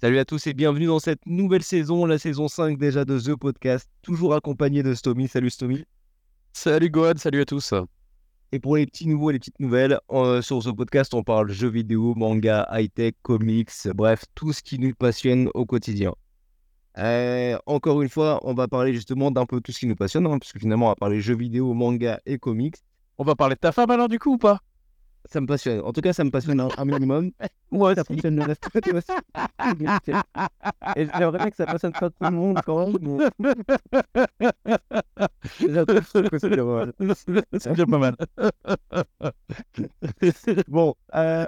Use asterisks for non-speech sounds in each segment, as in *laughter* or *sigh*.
Salut à tous et bienvenue dans cette nouvelle saison, la saison 5 déjà de The Podcast, toujours accompagné de Stomy. Salut Stomy. Salut Gohan, salut à tous. Et pour les petits nouveaux et les petites nouvelles, euh, sur ce podcast, on parle jeux vidéo, manga, high-tech, comics, bref, tout ce qui nous passionne au quotidien. Euh, encore une fois, on va parler justement d'un peu tout ce qui nous passionne, hein, parce que finalement, on va parler jeux vidéo, manga et comics. On va parler de ta femme alors du coup ou pas? Ça me passionne. En tout cas, ça me passionne un, un minimum. *laughs* Moi ça passionne le reste aussi. *laughs* Et j'aimerais bien que ça passionne pas tout le monde quand même. c'est pas mal. C'est déjà pas mal. *laughs* Bon, euh,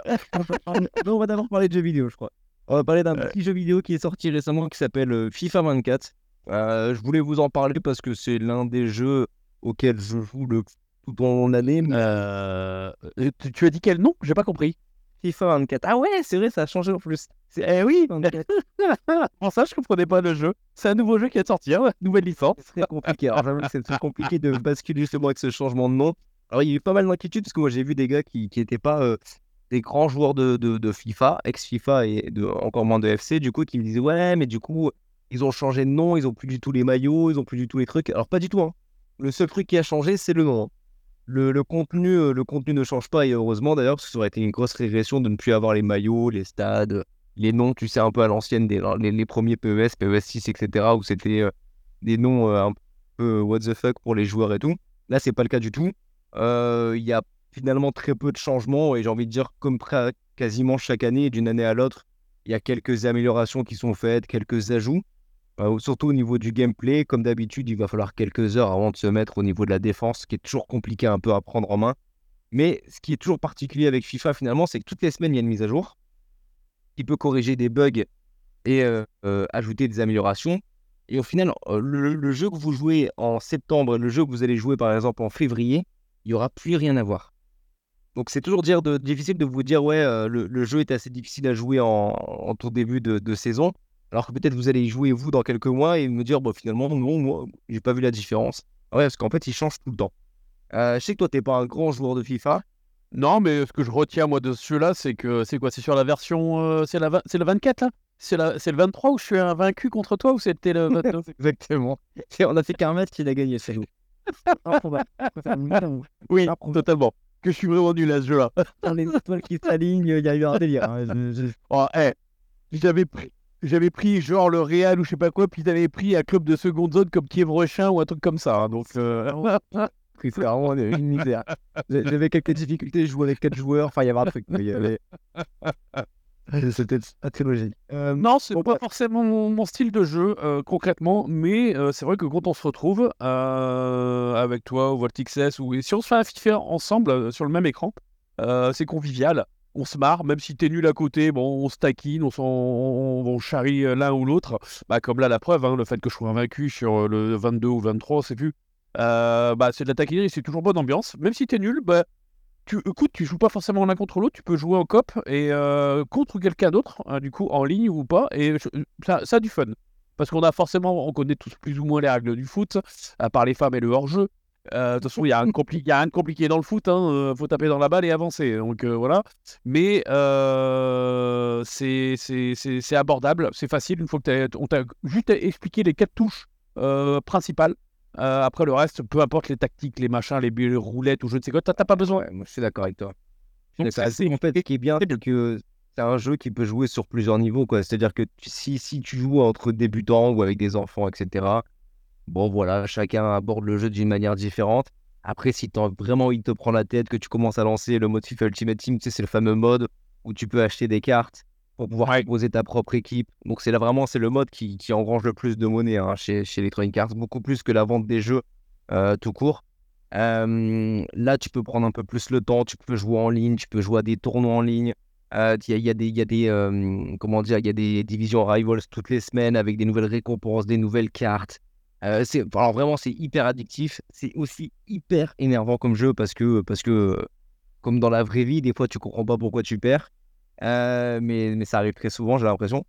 on va d'abord parler de jeux vidéo, je crois. On va parler d'un petit jeu vidéo qui est sorti récemment qui s'appelle euh, FIFA 24. Euh, je voulais vous en parler parce que c'est l'un des jeux auxquels je joue le tout au long de l'année. mais Euh, tu, tu as dit quel nom? J'ai pas compris. FIFA 24. Ah ouais, c'est vrai, ça a changé en plus. Eh oui, 24. *laughs* Pour ça, je comprenais pas le jeu. C'est un nouveau jeu qui est sortir, ouais. nouvelle licence. C'est très compliqué. Alors, c'est très compliqué de basculer justement avec ce changement de nom. Alors, il y a eu pas mal d'inquiétudes parce que moi, j'ai vu des gars qui n'étaient pas euh, des grands joueurs de, de, FIFA, ex-FIFA et de, encore moins de FC, du coup, qui me disaient Ouais, mais du coup, ils ont changé de nom, ils ont plus du tout les maillots, ils ont plus du tout les trucs. Alors, pas du tout. Hein. Le seul truc qui a changé, c'est le nom. hein. Le, le contenu, euh, le contenu ne change pas, et heureusement d'ailleurs, parce que ça aurait été une grosse régression de ne plus avoir les maillots, les stades, les noms, tu sais, un peu à l'ancienne, des, les, les premiers PES, PES 6, etc., où c'était euh, des noms euh, un peu what the fuck pour les joueurs et tout. Là, c'est pas le cas du tout. Il y a finalement très peu de changements, et j'ai envie de dire, comme quasiment chaque année, d'une année à l'autre, il y a quelques améliorations qui sont faites, quelques ajouts. Euh, surtout au niveau du gameplay, comme d'habitude, il va falloir quelques heures avant de se mettre au niveau de la défense, qui est toujours compliqué un peu à prendre en main. Mais ce qui est toujours particulier avec FIFA finalement, c'est que toutes les semaines, il y a une mise à jour qui peut corriger des bugs et euh, euh, ajouter des améliorations. Et au final, euh, le, le jeu que vous jouez en septembre le jeu que vous allez jouer par exemple en février, il n'y aura plus rien à voir. Donc c'est toujours dire de, difficile de vous dire ouais, euh, le, le jeu est assez difficile à jouer en, en tout début de, de saison. Alors que peut-être vous allez y jouer vous dans quelques mois et me dire bon, finalement non, moi j'ai pas vu la différence. Ouais, parce qu'en fait il change tout le temps. Euh, je sais que toi t'es pas un grand joueur de FIFA. Non, mais ce que je retiens moi de ce jeu-là, c'est que c'est quoi? C'est sur la version. euh, c'est la, c'est le 24 là? C'est la- c'est le 23 où je suis invaincu contre toi ou c'était le 29 *laughs* Exactement. On a fait qu'un match qu'il a gagné chez nous. *laughs* Oui, totalement. Que je suis vraiment nul à ce jeu-là. Dans *laughs* les étoiles qui s'alignent, il y a eu un délire. hein. Je- je- Oh, eh, j'avais pris. J'avais pris genre le Real ou je sais pas quoi, puis j'avais pris un club de seconde zone comme Kiev Rochin ou un truc comme ça. hein, donc, euh, *laughs* C'est vraiment une misère. J'avais quelques difficultés, je jouais avec quatre joueurs, enfin il y avait un truc. mais il y avait- C'était très logique. Euh, Non, c'est Bon, pas forcément mon, mon style de jeu euh, concrètement, mais euh, c'est vrai que quand on se retrouve euh, avec toi ou Voltixes ou si on se fait un FIFA ensemble sur le même écran, c'est convivial. On se marre, même si t'es nul à côté, bon, on se taquine, on, s'en- on, on charrie l'un ou l'autre. Bah, comme là, la preuve, hein, le fait que je sois invaincu sur le 22 ou 23, c'est plus. Bah, c'est de la taquinerie, c'est toujours bonne ambiance. Même si t'es nul, bah, tu, écoute, tu joues pas forcément l'un contre l'autre, tu peux jouer en cop et euh, contre quelqu'un d'autre, hein, du coup, en ligne ou pas, et ça, ça a du fun. Parce qu'on a forcément, on connaît tous plus ou moins les règles du foot, à part les femmes et le hors-jeu. Euh, De toute façon, il n'y a, rien de compliqué dans le foot, hein, euh, faut taper dans la balle et avancer. Donc voilà. Mais c'est abordable, c'est facile, une fois que on t'a juste expliqué les quatre touches principales. Euh, après le reste, peu importe les tactiques, les machins, les, roulettes ou je ne sais quoi, t'as pas besoin. ouais, moi je suis d'accord avec toi. Donc, c'est assez- en fait, ce qui est bien, c'est que c'est un jeu qui peut jouer sur plusieurs niveaux. quoi. C'est-à-dire que si, si tu joues entre débutants ou avec des enfants, etc., bon voilà, chacun aborde le jeu d'une manière différente. Après, si t'as vraiment il te prend la tête, que tu commences à lancer le mode FIFA Ultimate Team, tu sais, c'est le fameux mode où tu peux acheter des cartes pour pouvoir Ouais. ta propre équipe. Donc c'est là vraiment c'est le mode qui, qui engrange le plus de monnaie hein, chez, chez Electronic Arts, beaucoup plus que la vente des jeux euh, tout court. Euh, là, tu peux prendre un peu plus le temps, tu peux jouer en ligne, tu peux jouer à des tournois en ligne. Euh, Il y, a, y a des, y a des comment dire, il y a des divisions Rivals toutes les semaines avec des nouvelles récompenses, des nouvelles cartes. Euh, c'est, alors vraiment, c'est hyper addictif. C'est aussi hyper énervant comme jeu parce que, parce que, comme dans la vraie vie, des fois, tu comprends pas pourquoi tu perds. Euh, mais, mais ça arrive très souvent, j'ai l'impression.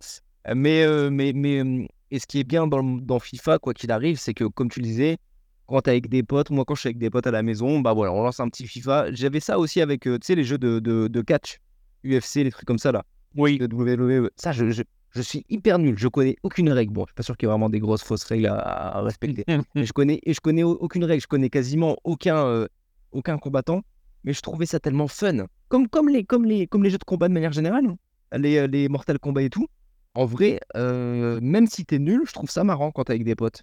Mais, euh, mais, mais euh, Et ce qui est bien dans, dans FIFA, quoi qu'il arrive, c'est que, comme tu le disais, quand t'es avec des potes, moi quand je suis avec des potes à la maison, bah voilà, on lance un petit FIFA. J'avais ça aussi avec, euh, tu sais, les jeux de, de, de catch, UFC, les trucs comme ça là. Oui. De WWE. Ça, je, je, je suis hyper nul. Je connais aucune règle. Bon, je suis pas sûr qu'il y ait vraiment des grosses fausses règles à, à respecter. *laughs* Mais je connais, et je connais au- aucune règle. Je connais quasiment aucun, euh, aucun combattant. Mais je trouvais ça tellement fun. Comme, comme, les, comme, les, comme les jeux de combat de manière générale. hein. Les, euh, les Mortal Kombat et tout. En vrai, euh, même si t'es nul, je trouve ça marrant quand t'es avec des potes.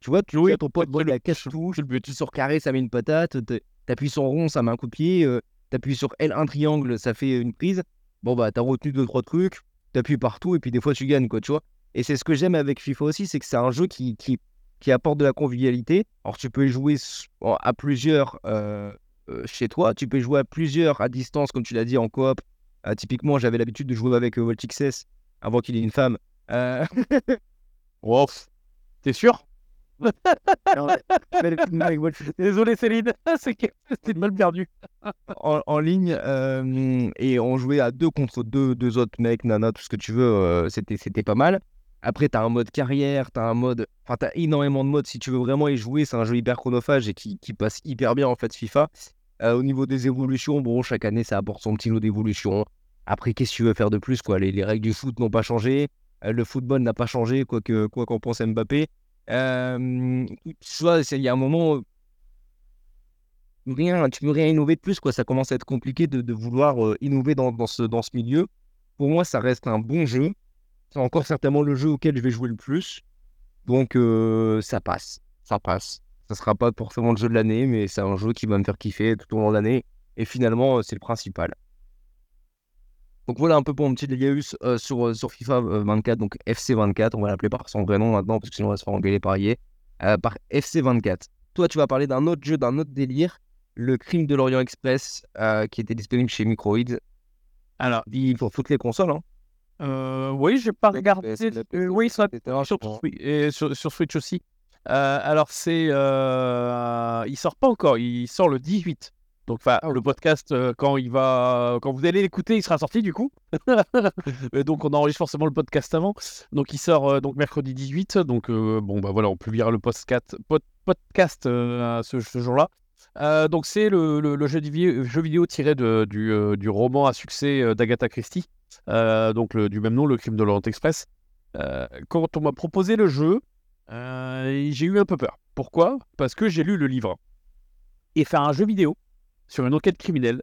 Tu vois, tu vois ton pote, il le- a cache touche, tu sors carré, ça met une patate, t'appuies sur rond, ça met un coup de pied, euh, t'appuies sur L, un triangle, ça fait une prise. Bon, bah, t'as retenu deux, trois trucs, t'appuies partout, et puis des fois, tu gagnes, quoi, tu vois. Et c'est ce que j'aime avec FIFA aussi, c'est que c'est un jeu qui, qui, qui apporte de la convivialité. Alors, tu peux y jouer à plusieurs euh, chez toi, tu peux jouer à plusieurs à distance, comme tu l'as dit, en coop. Euh, typiquement, j'avais l'habitude de jouer avec euh, VoltXS avant qu'il ait une femme. Euh, *laughs* pff. T'es sûr? *laughs* Désolé Céline, *laughs* c'était mal perdu. en, en ligne euh, et on jouait à deux contre deux, deux autres mecs, nana, tout ce que tu veux, euh, c'était, c'était pas mal. Après, tu as un mode carrière, tu as un mode. Enfin, tu as énormément de modes. Si tu veux vraiment y jouer, c'est un jeu hyper chronophage et qui, passe hyper bien en fait, FIFA. Euh, au niveau des évolutions, bon, chaque année, ça apporte son petit lot d'évolution. Après, qu'est-ce que tu veux faire de plus quoi? Les, les règles du foot n'ont pas changé. euh, le football n'a pas changé, quoi que- quoi qu'en pense Mbappé. Euh, tu vois, il y a un moment, rien, tu peux rien innover de plus, quoi. Ça commence à être compliqué de, de vouloir euh, innover dans, dans ce, dans ce milieu. Pour moi, ça reste un bon jeu. C'est encore certainement le jeu auquel je vais jouer le plus. Donc, ça passe. Ça passe. Ça sera pas forcément le jeu de l'année, mais c'est un jeu qui va me faire kiffer tout au long de l'année. Et finalement, c'est le principal. Donc voilà un peu pour mon petit Ligaus euh, sur, sur FIFA euh, 24, donc FC 24, on va l'appeler par son vrai nom maintenant, parce que sinon on va se faire engueuler par euh, par FC 24. Toi, tu vas parler d'un autre jeu, d'un autre délire, le Crime de l'Orient Express, euh, qui était disponible chez Microids. Alors, Il pour toutes les consoles, hein. Euh, oui, j'ai pas regardé. Euh, oui, ça, sur, et sur, sur Switch aussi. Euh, alors, c'est. euh, il sort pas encore, il sort le 18. Donc, enfin, Ah le podcast, quand il va, quand vous allez l'écouter, il sera sorti du coup. *laughs* Donc, on enregistre forcément le podcast avant. Donc, il sort donc mercredi 18. Donc, bon, bah voilà, on publiera le podcast, pod- podcast ce, ce jour-là. Euh, donc, c'est le, le- le jeu, vidéo, jeu vidéo tiré de- du, euh, du roman à succès d'Agatha Christie, donc le- du même nom, Le Crime de l'Orient Express. Euh, quand on m'a proposé le jeu, euh, j'ai eu un peu peur. Pourquoi? Parce que j'ai lu le livre. Et faire un jeu vidéo sur une enquête criminelle,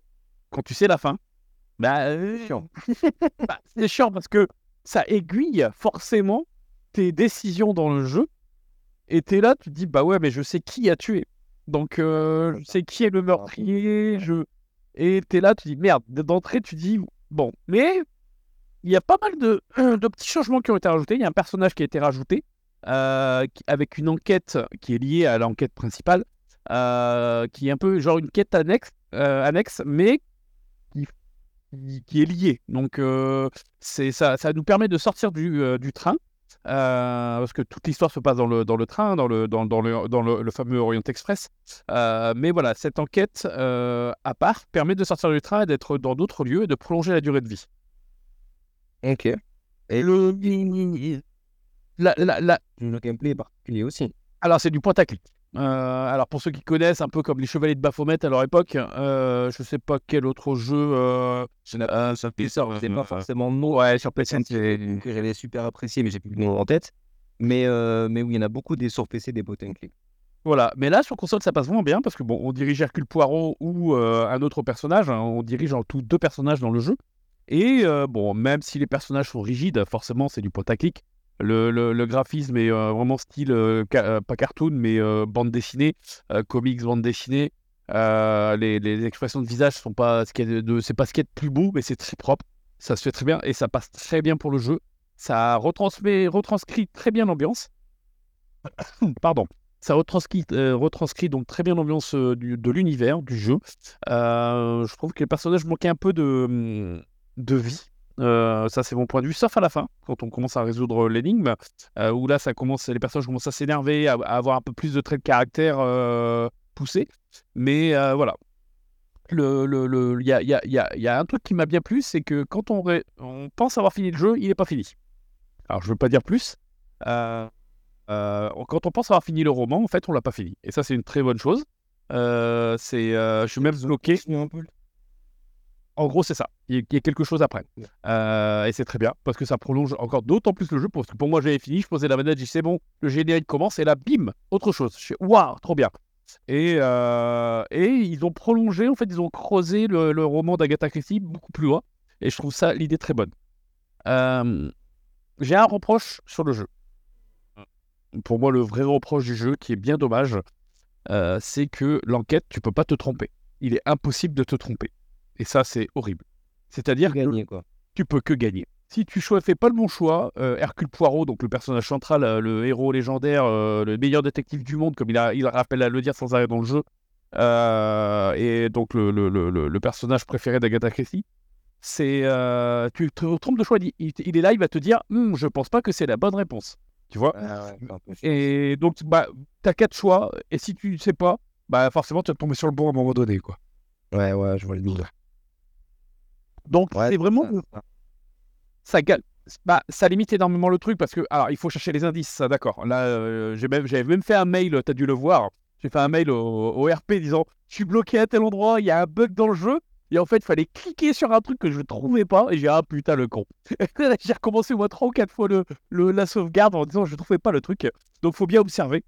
quand tu sais la fin, bah, euh, *laughs* bah, c'est chiant parce que ça aiguille forcément tes décisions dans le jeu. Et t'es là, tu te dis, bah ouais, mais je sais qui a tué. Donc, euh, je sais qui est le meurtrier. Je... Et t'es là, tu dis, merde, d'entrée, tu dis, bon, mais il y a pas mal *clears throat* de, petits changements qui ont été rajoutés. Il y a un personnage qui a été rajouté euh, avec une enquête qui est liée à l'enquête principale, euh, qui est un peu genre une quête annexe, euh, annexe mais qui, est liée. Donc euh, ça, nous permet de sortir du, euh, du train. euh, parce que toute l'histoire se passe dans le, dans le train, dans le, dans, dans le, dans le, le fameux Orient Express. Euh, mais voilà, cette enquête euh, à part permet de sortir du train et d'être dans d'autres lieux et de prolonger la durée de vie. Ok. Et Le, la, la, la, le gameplay est particulier aussi. Alors, c'est du point à clic. Euh, alors, pour ceux qui connaissent, un peu comme les Chevaliers de Baphomet à leur époque, euh, je sais pas quel autre jeu. Euh, euh, fait ça. C'est pas forcément nom Ouais, sur PlayStation. que que j'avais super apprécié, mais j'ai plus le nom en tête. Mais, euh, mais oui, il y en a beaucoup des sur PC, des point and click. Voilà. Mais là, sur console, ça passe vraiment bien parce que bon, on dirige Hercule Poirot ou euh, un autre personnage. hein, on dirige en tout deux personnages dans le jeu. Et euh, bon, même si les personnages sont rigides, forcément, c'est du point à clic. Le, graphisme est euh, vraiment style, euh, pas cartoon, mais bande dessinée, comics, bande dessinée. Les, expressions de visage sont pas ce qu'il y a de, c'est pas ce qu'il y a de plus beau, mais c'est très propre. Ça se fait très bien et ça passe très bien pour le jeu. Ça retranscrit très bien l'ambiance. *coughs* Pardon. Ça retranscrit, donc très bien l'ambiance de l'univers, du jeu. Je trouve que les personnages manquaient un peu de, hum, de vie. Euh, ça, c'est mon point de vue, sauf à la fin, quand on commence à résoudre l'énigme, euh, où là, ça commence, les personnages commencent à s'énerver, à, à avoir un peu plus de traits de caractère euh, poussés. Mais voilà. Le, le, le- Il y, a, il y a- il y a- il y a un truc qui m'a bien plu, c'est que quand on, ré- on pense avoir fini le jeu, il n'est pas fini. Alors, je veux pas dire plus, quand on pense avoir fini le roman, en fait, on l'a pas fini. Et ça, c'est une très bonne chose. C'est, je suis même bloqué. un peu. En gros, c'est ça. Il y a- quelque chose après. Euh, et c'est très bien parce que ça prolonge encore d'autant plus le jeu. Parce que pour moi, j'avais fini, je posais la manette, j'ai dit c'est bon, le générique commence et là, bim, autre chose. Je waouh, trop bien. Et, euh, et ils ont prolongé, en fait, ils ont creusé le, le roman d'Agatha Christie beaucoup plus loin. Et je trouve ça l'idée très bonne. Euh, j'ai un reproche sur le jeu. Pour moi, le vrai reproche du jeu, qui est bien dommage, euh, c'est que l'enquête, tu peux pas te tromper. Il est impossible de te tromper. Et ça, c'est horrible. C'est-à-dire que quoi. tu peux que gagner. Si tu ne fais pas le bon choix, euh, Hercule Poirot, donc le personnage central, euh, le héros légendaire, euh, le meilleur détective du monde, comme il, a, il rappelle à le dire sans arrêt dans le jeu, et donc le, le- le- le- le personnage préféré d'Agatha Christie, c'est tu te trompes de choix. Il, il est là, il va te dire, Hum, je pense pas que c'est la bonne réponse. Tu vois? Ah ouais. Et donc, bah, tu as quatre choix, et si tu ne sais pas, bah forcément, tu vas tomber sur le bon à un moment donné. quoi. Ouais, ouais, je vois le double. Donc, Ouais, c'est vraiment ça- ça- bah, ça limite énormément le truc parce que alors il faut chercher les indices, d'accord. Là, euh, j'ai même j'avais même fait un mail, tu as dû le voir. J'ai fait un mail au, au RP disant je suis bloqué à tel endroit, il y a un bug dans le jeu. Et en fait, il fallait cliquer sur un truc que je ne trouvais pas. Et j'ai dit, ah putain, le con. *laughs* j'ai recommencé au moins 3 ou 4 fois le, le- la sauvegarde en disant, je ne trouvais pas le truc. Donc, faut bien observer.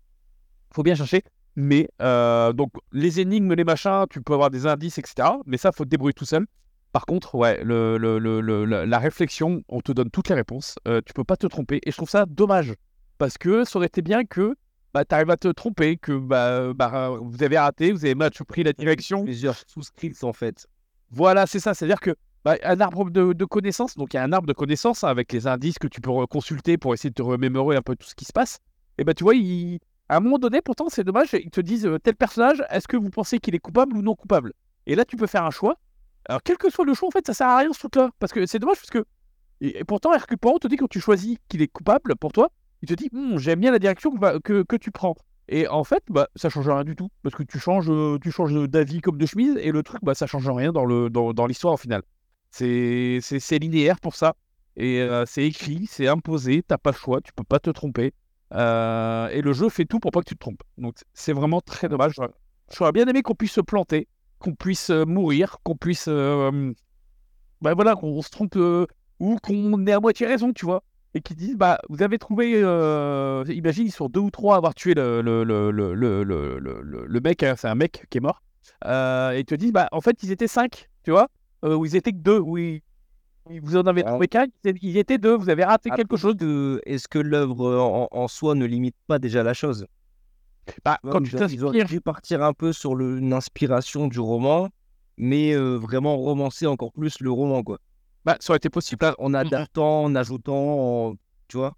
faut bien chercher. Mais, euh, donc, les énigmes, les machins, tu peux avoir des indices, etc. Mais ça, faut te débrouiller tout seul. Par contre, ouais, le, le- le- le- la, la réflexion, on te donne toutes les réponses. Euh, tu peux pas te tromper. Et je trouve ça dommage. Parce que ça aurait été bien que bah, tu arrives à te tromper, que bah, bah, vous avez raté, vous avez mal pris la direction. Plusieurs sous-scripts, en fait. Voilà, c'est ça. C'est-à-dire que bah, un arbre de, de connaissances, donc il y a un arbre de connaissances hein, avec les indices que tu peux consulter pour essayer de te remémorer un peu tout ce qui se passe. Et bah tu vois, il- à un moment donné, pourtant c'est dommage, ils te disent euh, tel personnage, est-ce que vous pensez qu'il est coupable ou non coupable? Et là, tu peux faire un choix. Alors quel que soit le choix, en fait, ça sert à rien ce truc-là, parce que c'est dommage parce que et, pourtant Hercule Poirot te dit quand tu choisis qu'il est coupable pour toi, il te dit Hum, j'aime bien la direction que, tu prends. Et en fait, bah, ça change rien du tout. Parce que tu changes, euh, tu changes d'avis comme de chemise, et le truc, bah, ça change rien dans le dans, l'histoire au final. C'est linéaire pour ça. Et euh, c'est écrit, c'est imposé, t'as pas le choix, tu peux pas te tromper. Euh, et le jeu fait tout pour pas que tu te trompes. Donc c'est vraiment très dommage. J'aurais bien aimé qu'on puisse se planter, qu'on puisse euh, mourir, qu'on puisse. euh, bah voilà, qu'on se trompe euh, ou qu'on ait à moitié raison, tu vois et qui disent bah vous avez trouvé euh, imagine ils sont deux ou trois à avoir tué le le, le, le, le, mec hein, c'est un mec qui est mort et ils te disent bah en fait ils étaient cinq tu vois ou ils étaient que deux oui vous en avez Ouais. trouvé qu'un ils étaient- deux vous avez raté quelque chose de- Est-ce que l'œuvre en, en soi ne limite pas déjà la chose? Bah, Tu quand tu ils t'inspires dû partir un peu sur le- une inspiration du roman, mais euh, vraiment romancer encore plus le roman, quoi. bah, ça aurait été possible Là, en adaptant, en ajoutant, en- tu vois?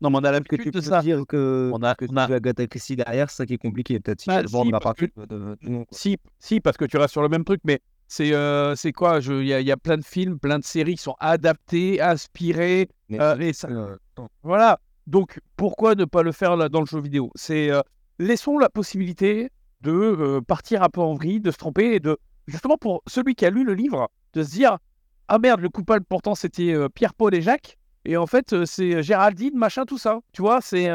non mais on a Que l'habitude tu de peux ça dire que, on a, que on a- tu Agatha Christie derrière, c'est ça qui est compliqué. Peut-être si Bah, tu le vends si, à parce que- de. Si, si, parce que tu restes sur le même truc, mais c'est euh, quoi? Il y, a- il y a plein de films, plein de séries qui sont adaptés, inspirés, Mais- euh, et ça, attends. Voilà. Donc, pourquoi ne pas le faire là, dans le jeu vidéo? C'est euh, laissons la possibilité de euh, partir un peu en vrille, de se tromper et de justement pour celui qui a lu le livre, de se dire ah merde, le coupable pourtant c'était euh, Pierre, Paul et Jacques, et en fait euh, c'est Géraldine, machin, tout ça. Tu vois, c'est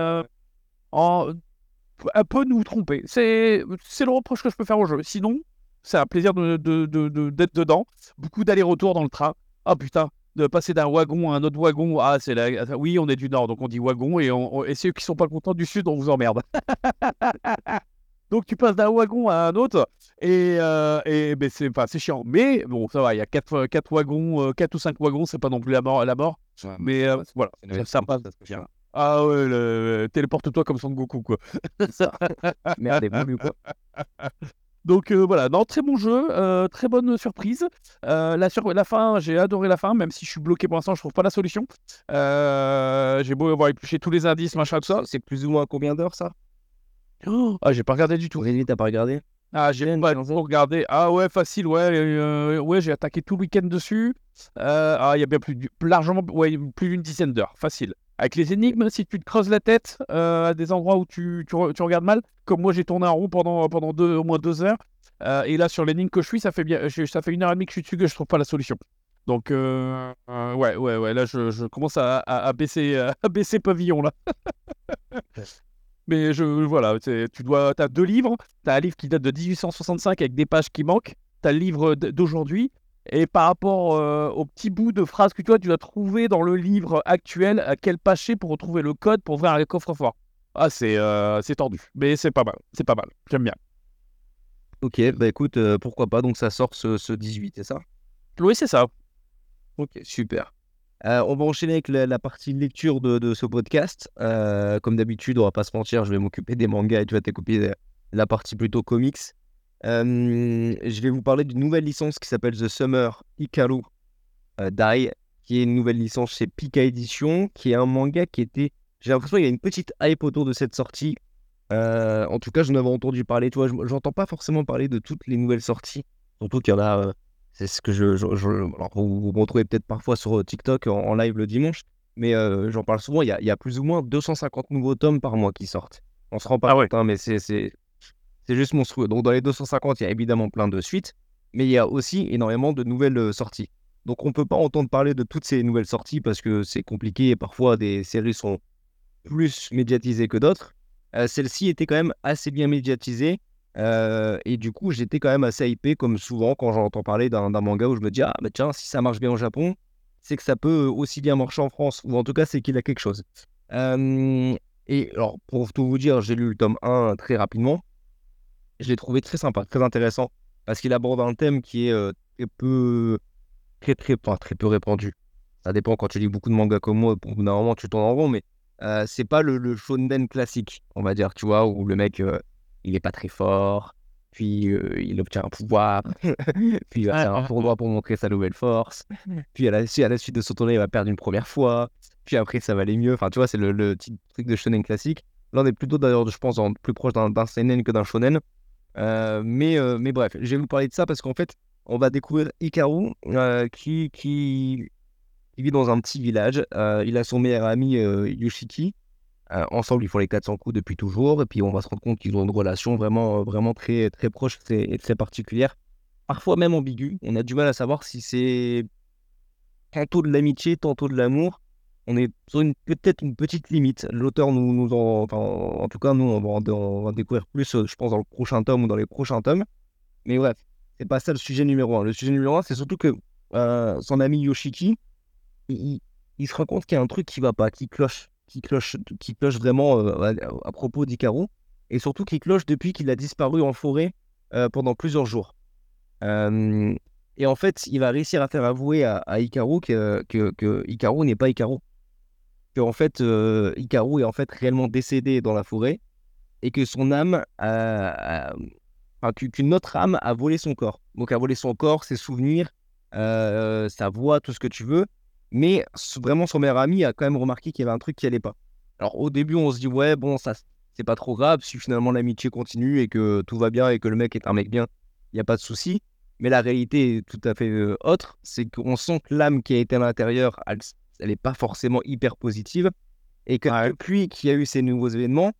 un peu nous tromper. C'est le reproche que je peux faire au jeu. Sinon, c'est un plaisir de de- de- de- d'être dedans. Beaucoup d'allers-retours dans le train. Ah putain, de passer d'un wagon à un autre wagon. Ah, c'est la... Oui, on est du nord, donc on dit wagon, et, on... on- et ceux qui sont pas contents du sud, on vous emmerde. *laughs* donc tu passes d'un wagon à un autre, et, euh, et ben, c'est enfin, c'est chiant. Mais bon, ça va, il y a quatre, quatre wagons, euh, quatre ou cinq wagons, c'est pas non plus la mort. La mort. Mais euh, voilà, ça, ça passe bien. chiant. Ah ouais, le- téléporte-toi comme Son Goku, quoi. Merde, quoi. *laughs* Donc euh, voilà, non, très bon jeu, euh, très bonne surprise. Euh, la, sur- la fin, j'ai adoré la fin, même si je suis bloqué pour l'instant, je trouve pas la solution. Euh, j'ai beau avoir épluché tous les indices, machin, tout ça. C'est plus ou moins combien d'heures, ça? Oh, ah, j'ai pas regardé du tout. Rémi, t'as pas regardé? Ah, j'ai pas regardé. Ah ouais, facile, ouais, euh, ouais, j'ai attaqué tout le week-end dessus. Euh, ah, il y a bien plus, largement, ouais, plus d'une dizaine d'heures, facile. Avec les énigmes, si tu te creuses la tête euh, à des endroits où tu, tu, re- tu regardes mal, comme moi j'ai tourné en rond pendant, pendant au moins deux heures, euh, et là sur l'énigme que je suis, ça fait bien, ça fait une heure et demie que je suis dessus que je trouve pas la solution. Donc euh, ouais, ouais, ouais, là je, commence à, baisser, *laughs* à baisser pavillon là. *laughs* Mais je voilà, tu dois, as deux livres. Tu as un livre qui date de 1865 avec des pages qui manquent. Tu as le livre d'aujourd'hui. Et par rapport euh, au petit bout de phrase que tu vois, tu dois trouver dans le livre actuel à quel c'est pour retrouver le code pour ouvrir un coffre-fort? Ah, c'est euh, c'est tordu. Mais c'est pas mal. C'est pas mal. J'aime bien. Ok, bah écoute, euh, pourquoi pas, donc ça sort ce, ce 18, c'est ça? Oui, c'est ça. Ok, super. Euh, on va enchaîner avec la, la partie lecture de, de ce podcast. Comme d'habitude, on va pas se mentir, je vais m'occuper des mangas et tu vas t'occuper de la partie plutôt comics. Euh, je vais vous parler d'une nouvelle licence qui s'appelle The Summer Hikaru euh, Dai, qui est une nouvelle licence chez Pika Edition, qui est un manga qui était. J'ai l'impression qu'il y a une petite hype autour de cette sortie. Euh, en tout cas, j'en avais entendu parler. Je- j'entends pas forcément parler de toutes les nouvelles sorties, surtout qu'il y en a. euh, c'est ce que je. je- je- alors, vous, vous retrouvez peut-être parfois sur euh, TikTok en, en live le dimanche, mais j'en parle souvent. Il y, a, il y a plus ou moins 250 nouveaux tomes par mois qui sortent. On se rend pas Ah ouais. compte, hein, mais c'est c'est- juste monstrueux. Donc, dans les 250, il y a évidemment plein de suites, mais il y a aussi énormément de nouvelles euh, sorties. Donc, on peut pas entendre parler de toutes ces nouvelles sorties parce que c'est compliqué et parfois des séries sont plus médiatisées que d'autres. Euh, Celle-ci était quand même assez bien médiatisée. euh, et du coup, j'étais quand même assez hypé, comme souvent quand j'entends parler d'un manga où je me dis, ah, bah tiens, si ça marche bien au Japon, c'est que ça peut aussi bien marcher en France, ou en tout cas, c'est qu'il a quelque chose. Et alors, pour tout vous dire, j'ai lu le tome 1 très rapidement. Je l'ai trouvé très sympa, très intéressant, parce qu'il aborde un thème qui est euh, très peu, très, très, enfin, très peu répandu. Ça dépend quand tu lis beaucoup de mangas comme moi, au bout d'un moment, tu tournes en rond, mais euh, c'est pas le, le shonen classique, on va dire, tu vois, où le mec, euh, il est pas très fort, puis il obtient un pouvoir, *laughs* puis il va faire un tournoi pour montrer sa nouvelle force, puis à la, suite- à la suite de son tournoi, il va perdre une première fois, puis après, ça va aller mieux. Enfin, tu vois, c'est le, le petit truc de shonen classique. Là, on est plutôt, d'ailleurs, je pense, en- plus proche d'un d'un seinen que d'un shonen. Euh, mais, euh, mais bref, je vais vous parler de ça parce qu'en fait, on va découvrir Hikaru euh, qui, qui, vit dans un petit village. Il a son meilleur ami euh, Yoshiki. Ensemble, ils font les 400 coups depuis toujours. Et puis, on va se rendre compte qu'ils ont une relation vraiment, vraiment très, très proche et très particulière. Parfois même ambiguë. On a du mal à savoir si c'est tantôt de l'amitié, tantôt de l'amour. On est sur une peut-être une petite limite. L'auteur nous, nous en, en tout cas, nous, on va, en- découvrir plus, euh, je pense, dans le prochain tome ou dans les prochains tomes. Mais bref, c'est pas ça le sujet numéro un. Le sujet numéro un, c'est surtout que euh, son ami Yoshiki, il, se rend compte qu'il y a un truc qui va pas, qui cloche, qui cloche, qui cloche vraiment euh, à, propos d'Ikaru, et surtout qui cloche depuis qu'il a disparu en forêt pendant plusieurs jours. Et en fait, il va réussir à faire avouer à, à que, que, que n'est pas Hikaru. Que en fait, euh, est en fait réellement décédé dans la forêt et que son âme a, a- qu'une autre âme a volé son corps. Donc a volé son corps, ses souvenirs, euh, sa voix, tout ce que tu veux. Mais vraiment, son meilleur ami a quand même remarqué qu'il y avait un truc qui allait pas. Alors au début, on se dit ouais, bon, ça c'est pas trop grave si finalement l'amitié continue et que tout va bien et que le mec est un mec bien, il n'y a pas de souci. Mais la réalité est tout à fait euh, autre, c'est qu'on sent que l'âme qui a été à l'intérieur, elle est pas forcément hyper positive et que Ouais. depuis qu'il y a eu ces nouveaux événements,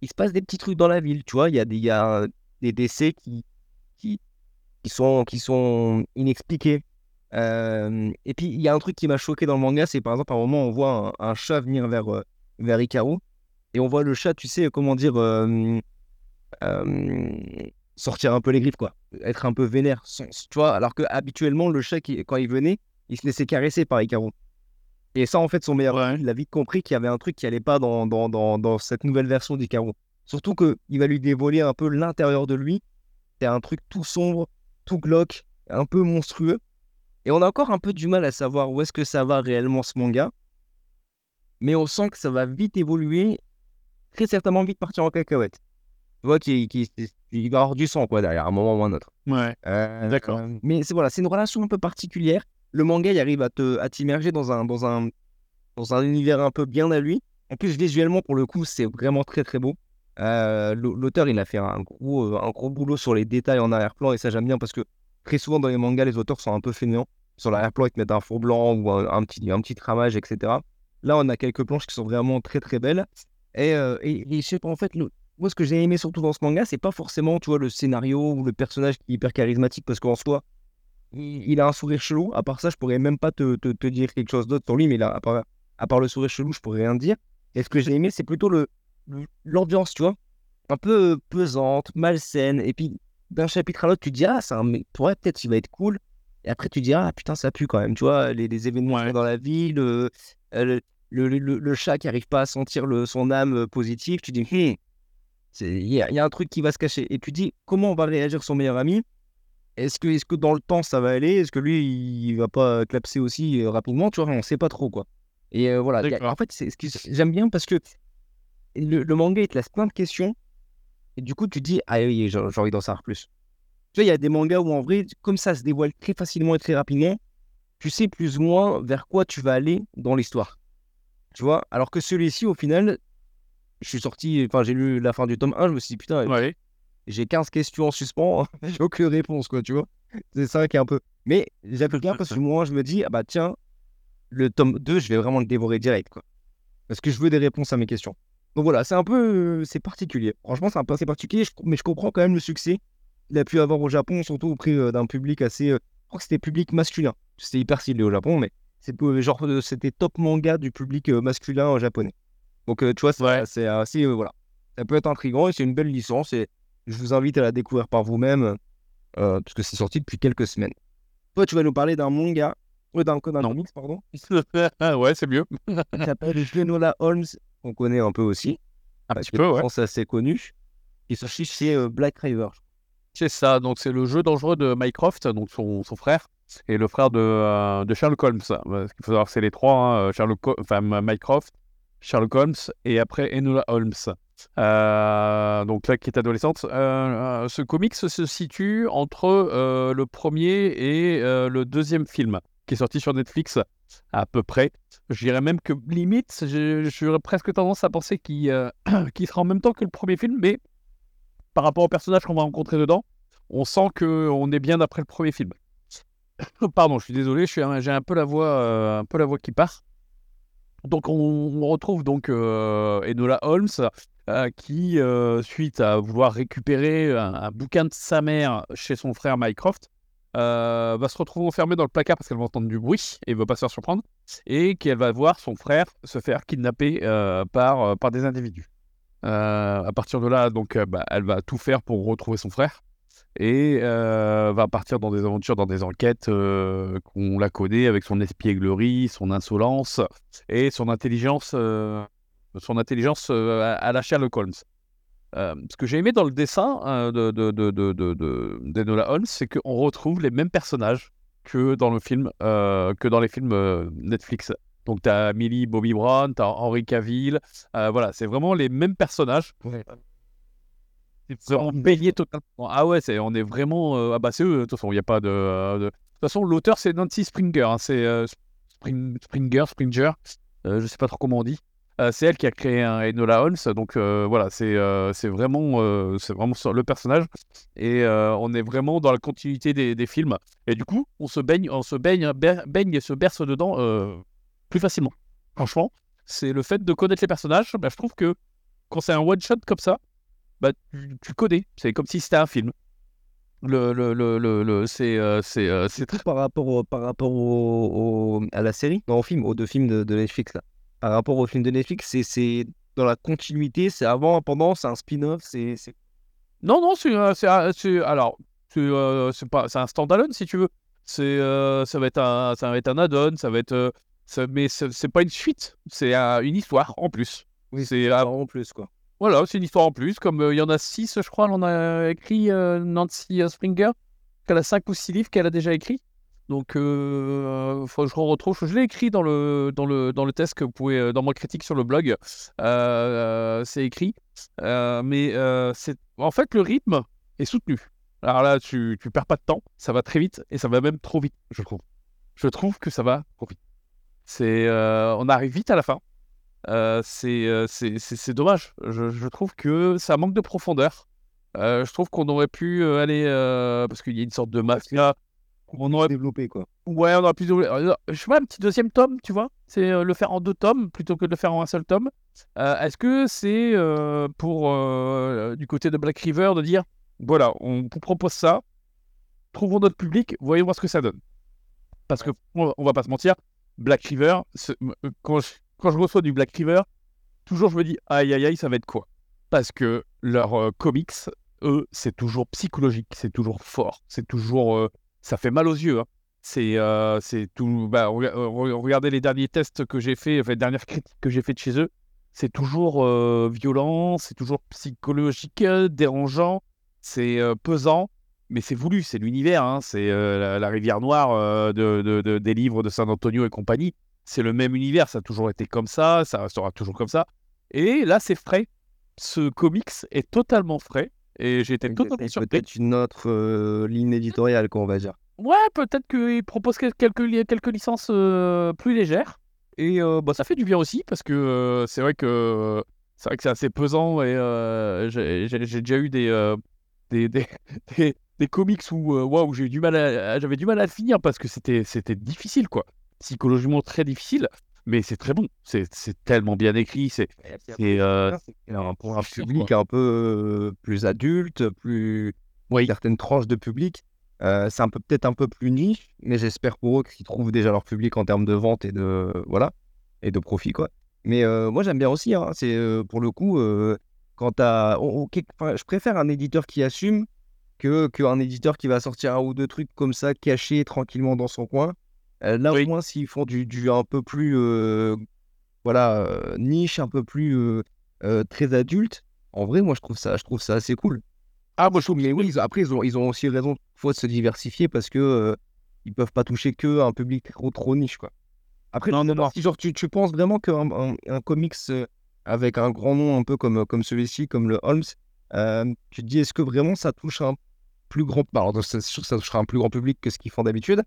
il se passe des petits trucs dans la ville, tu vois, il y a des, il y a des décès qui, qui, qui sont, qui sont inexpliqués. Euh, et puis, il y a un truc qui m'a choqué dans le manga, c'est par exemple, à un moment, on voit un, un chat venir vers, euh, vers Hikaru, et on voit le chat, tu sais, comment dire, euh, euh, sortir un peu les griffes, quoi, être un peu vénère, tu vois, alors que habituellement, le chat, qui, quand il venait, il se laissait caresser par Hikaru. Et ça, en fait, son meilleur Ouais. il a vite compris qu'il y avait un truc qui allait pas dans, dans, dans, dans cette nouvelle version d'Hikaru. Surtout qu'il va lui dévoiler un peu l'intérieur de lui. C'est un truc tout sombre, tout glauque, un peu monstrueux. Et on a encore un peu du mal à savoir où est-ce que ça va réellement ce manga. Mais on sent que ça va vite évoluer, très certainement vite partir en cacahuète. Tu vois qu'il qu'il- il va avoir du sang, quoi, derrière, à un moment ou à un autre. Ouais. Euh, D'accord. euh, mais c'est voilà, c'est une relation un peu particulière. Le manga, il arrive à te à t'immerger dans un, dans, un, dans un univers un peu bien à lui. En plus, visuellement, pour le coup, c'est vraiment très très beau. Euh, l'au- L'auteur, il a fait un gros, euh, un gros boulot sur les détails en arrière-plan et ça, j'aime bien parce que très souvent dans les mangas, les auteurs sont un peu fainéants. Sur l'arrière-plan, ils te mettent un fond blanc ou un, petit, un petit tramage, etc. Là, on a quelques planches qui sont vraiment très très belles. Et, je sais pas, en fait, moi, ce que j'ai aimé surtout dans ce manga, c'est pas forcément, tu vois, le scénario ou le personnage qui est hyper charismatique parce qu'en soi, il, il a un sourire chelou. À part ça, je pourrais même pas te, te, te dire quelque chose d'autre sur lui, mais là, à part, à part le sourire chelou, je pourrais rien dire. Et ce que j'ai aimé, c'est plutôt le l'ambiance, tu vois, un peu pesante, malsaine. Et puis, d'un chapitre à l'autre, tu te dis, ah, ça, mais ouais, peut-être il va être cool. Et après, tu te dis, ah, putain, ça pue quand même, tu vois, les, les événements Ouais. dans la ville, euh, le, le, le- le chat qui arrive pas à sentir le, son âme euh, positive, tu dis, Hmm, c'est- il y, a il y a un truc qui va se cacher. Et tu dis, comment va réagir son meilleur ami? Est-ce que, est-ce que dans le temps, ça va aller? Est-ce que lui, il va pas clapser aussi euh, rapidement? Tu vois, on sait pas trop, quoi. Et euh, voilà, a- en fait, c'est ce que j'aime bien parce que le, le manga, il te laisse plein de questions. Et du coup, tu te dis, ah oui, j'ai j'ai envie d'en savoir plus. Tu vois, il y a des mangas où en vrai, comme ça se dévoile très facilement et très rapidement, tu sais plus ou moins vers quoi tu vas aller dans l'histoire. Tu vois, alors que celui-ci, au final, je suis sorti, enfin, j'ai lu la fin du tome 1, je me suis dit, putain, Ouais. J'ai 15 questions en suspens, *laughs* j'ai aucune réponse, quoi, tu vois. C'est ça qui est un peu. Mais j'aime bien parce que moi, je me dis, ah bah tiens, le tome 2, je vais vraiment le dévorer direct, quoi. Parce que je veux des réponses à mes questions. Donc voilà, c'est un peu. C'est particulier. Franchement, c'est un peu assez particulier, mais je comprends quand même le succès qu'il a pu avoir au Japon, surtout auprès euh, d'un public assez. euh, je crois que c'était public masculin. C'était hyper ciblé au Japon, mais c'est peu- genre euh, c'était top manga du public masculin japonais. Donc tu vois, c'est Ouais. assez. euh, voilà. Ça peut être intriguant et c'est une belle licence et je vous invite à la découvrir par vous-même euh, parce que c'est sorti depuis quelques semaines. Toi, tu vas nous parler d'un manga, euh, d'un comics, pardon, *laughs* Ah ouais, c'est mieux. qui s'appelle Genola Holmes, qu'on connaît un peu aussi. Un petit peu, je ouais. pense que c'est assez connu. Qui cherche chez euh, Black River. C'est ça, donc c'est le jeu dangereux de Mycroft, donc son, son frère, et le frère de, euh, de Sherlock Holmes. Parce qu'il faut savoir c'est les trois, hein, euh, Sherlock, enfin, Mycroft, Sherlock Holmes et après Enola Holmes. Euh, donc là, qui est adolescente. Euh, euh, ce comics se situe entre le premier et le deuxième film, qui est sorti sur Netflix à peu près. Je dirais même que limite, j'aurais presque tendance à penser qu'il *clears throat* qu'il sera en même temps que le premier film, mais par rapport au personnage qu'on va rencontrer dedans, on sent que on est bien après le premier film. *coughs* Pardon, je suis désolé, j'ai un peu la voix, un peu la voix qui part. Donc on, on retrouve donc euh, Enola Holmes euh, qui, euh, suite à vouloir récupérer un, bouquin de sa mère chez son frère Mycroft, euh, va se retrouver enfermée dans le placard parce qu'elle va entendre du bruit et veut pas se faire surprendre, et qu'elle va voir son frère se faire kidnapper par, par des individus. À partir de là, donc, bah, elle va tout faire pour retrouver son frère et va partir dans des aventures, dans des enquêtes qu'on la connaît avec son espièglerie, son insolence et son intelligence, son intelligence euh, à, à la Sherlock Holmes. Euh, ce que j'ai aimé dans le dessin euh, de, de, de, de, de- de- d'Enola Holmes, c'est qu'on retrouve les mêmes personnages que dans le film, euh, que dans les films euh, Netflix. Donc tu as Millie Bobby Brown, tu as Henry Cavill, voilà, c'est vraiment les mêmes personnages. C'est vraiment baigné totalement. Ah ouais, c'est, on est vraiment. ah bah c'est eux, de toute façon, il n'y a pas de, de. Toute façon, l'auteur c'est Nancy Springer, hein, c'est Spring- Springer, Springer, je sais pas trop comment on dit. Euh, c'est elle qui a créé un Enola Holmes, donc euh, voilà, c'est euh, c'est vraiment, euh, c'est vraiment le personnage et euh, on est vraiment dans la continuité des, des films. Et du coup, on se baigne, on se baigne, baigne et se berce dedans euh, plus facilement. Franchement, c'est le fait de connaître les personnages. bah, je trouve que quand c'est un one shot comme ça, bah, tu, tu connais. C'est comme si c'était un film. Le, le, le, le, le- c'est, euh, c'est, euh, par rapport, au, par rapport au, au- à la série, non, au film, aux deux films de, de Netflix là. Par rapport au film de Netflix, c'est- dans la continuité, c'est avant, pendant, c'est un spin-off, c'est Non, non, c'est, alors, c'est, euh, pas, c'est un standalone si tu veux. C'est, euh, ça va être un, ça va être un add-on, ça va être, euh, ça- mais c'est, pas une suite, c'est une histoire en plus. Oui, c'est, en plus quoi. voilà, c'est une histoire en plus. Comme il y en a six, je crois, en a écrit Nancy Springer, qu'elle a cinq ou six livres qu'elle a déjà écrits. Donc, euh, faut que je retrouve. Je l'ai écrit dans le, dans, le, dans le test que vous pouvez, euh, dans mon critique sur le blog. Euh, c'est écrit. Mais c'est en fait, le rythme est soutenu. Alors là, tu, tu perds pas de temps. Ça va très vite et ça va même trop vite, je trouve. Je trouve que ça va trop vite. On arrive vite à la fin. C'est, c'est, dommage. Je, je trouve que ça manque de profondeur. Je trouve qu'on aurait pu aller parce qu'il y a une sorte de mafia. On aurait développé quoi. Ouais, on aurait pu euh, Je sais pas, un petit deuxième tome, tu vois. C'est euh, le faire en deux tomes plutôt que de le faire en un seul tome. Euh, Est-ce que c'est euh, pour du côté de Black River de dire voilà, on vous propose ça, trouvons notre public, voyons voir ce que ça donne. Parce que on, on va pas se mentir, Black River, quand je, quand je reçois du Black River, toujours je me dis aïe aïe aïe, ça va être quoi? Parce que leurs comics, eux, c'est toujours psychologique, c'est toujours fort, c'est toujours. Ça fait mal aux yeux. hein. Euh, c'est tout. Bah, euh, re- regardez les derniers tests que j'ai fait, les dernières critiques que j'ai fait de chez eux. C'est toujours euh, violent, c'est toujours psychologique, dérangeant, c'est pesant, mais c'est voulu, c'est l'univers. hein, c'est la, rivière noire de, de- de- des livres de San Antonio et compagnie. C'est le même univers, ça a toujours été comme ça, ça restera toujours comme ça. Et là, c'est frais. Ce comics est totalement frais. Et j'ai été totalement surpris. peut-être une autre euh, ligne éditoriale, quoi, on va dire. Ouais, peut-être qu'il propose quel- quelques, quelques licences euh, plus légères. Et euh, bah, ça fait du bien aussi parce que c'est vrai que c'est vrai que c'est assez pesant et j'ai déjà eu des, des, des, *laughs* des, des comics où waouh, j'ai eu du mal j'avais du mal à le finir parce que c'était c'était difficile quoi, psychologiquement très difficile. Mais c'est très bon, c'est tellement bien écrit, c'est euh, pour un public un peu euh, plus adulte, plus Oui. certaines tranches de public, euh, c'est un peu peut-être un peu plus niche, mais j'espère pour eux qu'ils trouvent déjà leur public en termes de vente et de voilà et de profit quoi. Mais euh, moi j'aime bien aussi, hein, c'est euh, pour le coup euh, quand on- on- enfin, je préfère un éditeur qui assume que qu'un éditeur qui va sortir un ou deux trucs comme ça cachés tranquillement dans son coin. Euh, là Oui. au moins s'ils font du, du un peu plus euh, voilà euh, niche, un peu plus euh, euh, très adulte. En vrai, moi, je trouve ça, je trouve ça assez cool. ah moi je trouve Mais oui, ils- après, ils ont, ils ont aussi raison faut de se diversifier parce que euh, ils peuvent pas toucher que un public trop, trop niche, quoi. Après, Non, non, non. si genre tu, tu penses vraiment qu'un un, un comics euh, avec un grand nom un peu comme, comme celui-ci, comme le Holmes, euh, tu te dis est-ce que vraiment ça touche un plus grand, alors c'est sûr que ça touchera un plus grand public que ce qu'ils font d'habitude,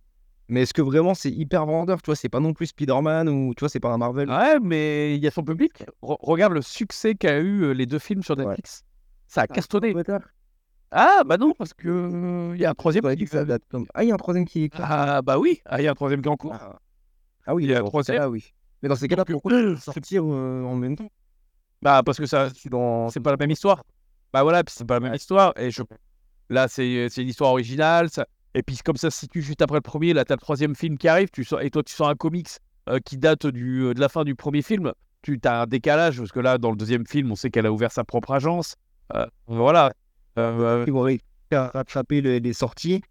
mais est-ce que vraiment c'est hyper vendeur, tu vois, c'est pas non plus Spider-Man ou tu vois, c'est pas un Marvel? Ouais, mais il y a son public. Re- regarde le succès qu'a eu euh, les deux films sur Ouais. Netflix. Ça a cartonné. Twitter. Ah, bah non, parce que euh, il y a un troisième. Qui- comme- Ah, il y a un troisième qui est Ah, bah oui, Ah, il y a un troisième qui est en cours. Ah, Ah oui, Il y a ce troisième. cas-là, oui. Mais dans ces cas-là, pourquoi euh, *clears throat* sortir euh, en même temps? Bah, parce que ça, C'est dans... c'est pas la même histoire. Bah voilà, puis c'est pas la même histoire. Et je... là, c'est c'est une histoire originale. ça- Et puis, comme ça se situe juste après le premier, là, t'as le troisième film qui arrive. Tu sors... Et toi, tu sors un comics euh, qui date du, euh, de la fin du premier film. Tu as un décalage, parce que là, dans le deuxième film, on sait qu'elle a ouvert sa propre agence. Euh, voilà. Euh, Ils rattraper les, les sorties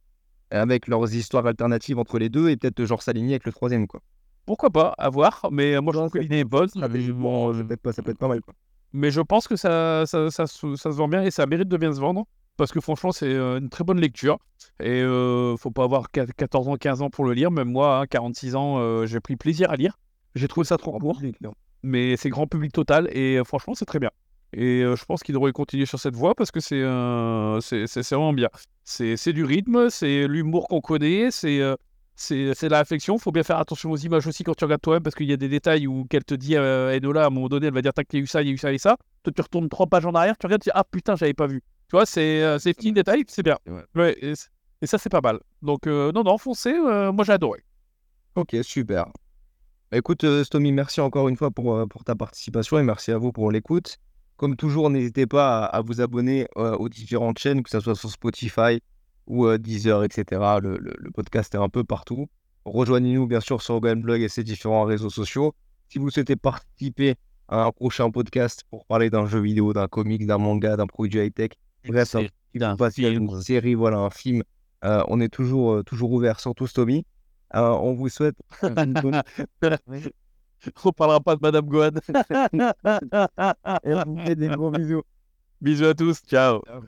avec leurs histoires alternatives entre les deux et peut-être genre s'aligner avec le troisième, quoi. pourquoi pas, à voir. Mais moi, je trouve que l'idée est bonne. Ça peut être pas, ça peut être pas mal, quoi. Mais je pense que ça, ça, ça se vend bien et ça mérite de bien se vendre. Parce que franchement, c'est euh, une très bonne lecture. Et euh, faut pas avoir quat- 14 ans, 15 ans pour le lire. Même moi, hein, 46 ans, euh, j'ai pris plaisir à lire. J'ai trouvé ça trop En court. Mais c'est grand public total. Et euh, franchement, c'est très bien. Et je pense qu'il devrait continuer sur cette voie parce que c'est vraiment bien. C'est du rythme, c'est l'humour qu'on connaît, c'est de la réflexion. faut bien faire attention aux images aussi quand tu regardes toi-même parce qu'il y a des détails où qu'elle te dit, euh, Enola, à un moment donné, elle va dire Tac, il y a eu ça, il y a eu ça et ça. Toi, tu retournes trois pages en arrière, tu regardes, tu dis Ah putain, j'avais pas vu. Tu vois, c'est euh, ces petits détails, c'est bien. Ouais. Ouais, et, ça, c'est pas mal. Donc, euh, non, non, foncez, euh, moi j'ai adoré. Ok, super. Bah, écoute, euh, Stomy, merci encore une fois pour, pour ta participation et merci à vous pour l'écoute. Comme toujours, n'hésitez pas à, à vous abonner aux différentes chaînes, que ce soit sur Spotify ou Deezer, etc. Le, le- le podcast est un peu partout. Rejoignez-nous bien sûr sur Blog et ses différents réseaux sociaux. Si vous souhaitez participer à un prochain podcast pour parler d'un jeu vidéo, d'un comic, d'un manga, d'un produit high-tech, bref, un à film. une série, voilà, un film, euh, on est toujours, euh, toujours ouvert, surtout Stomy. Euh, on vous souhaite *laughs* On parlera pas de Madame Gohan. *laughs* et on vous fait des gros bisous. Bisous à tous, ciao. Ciao.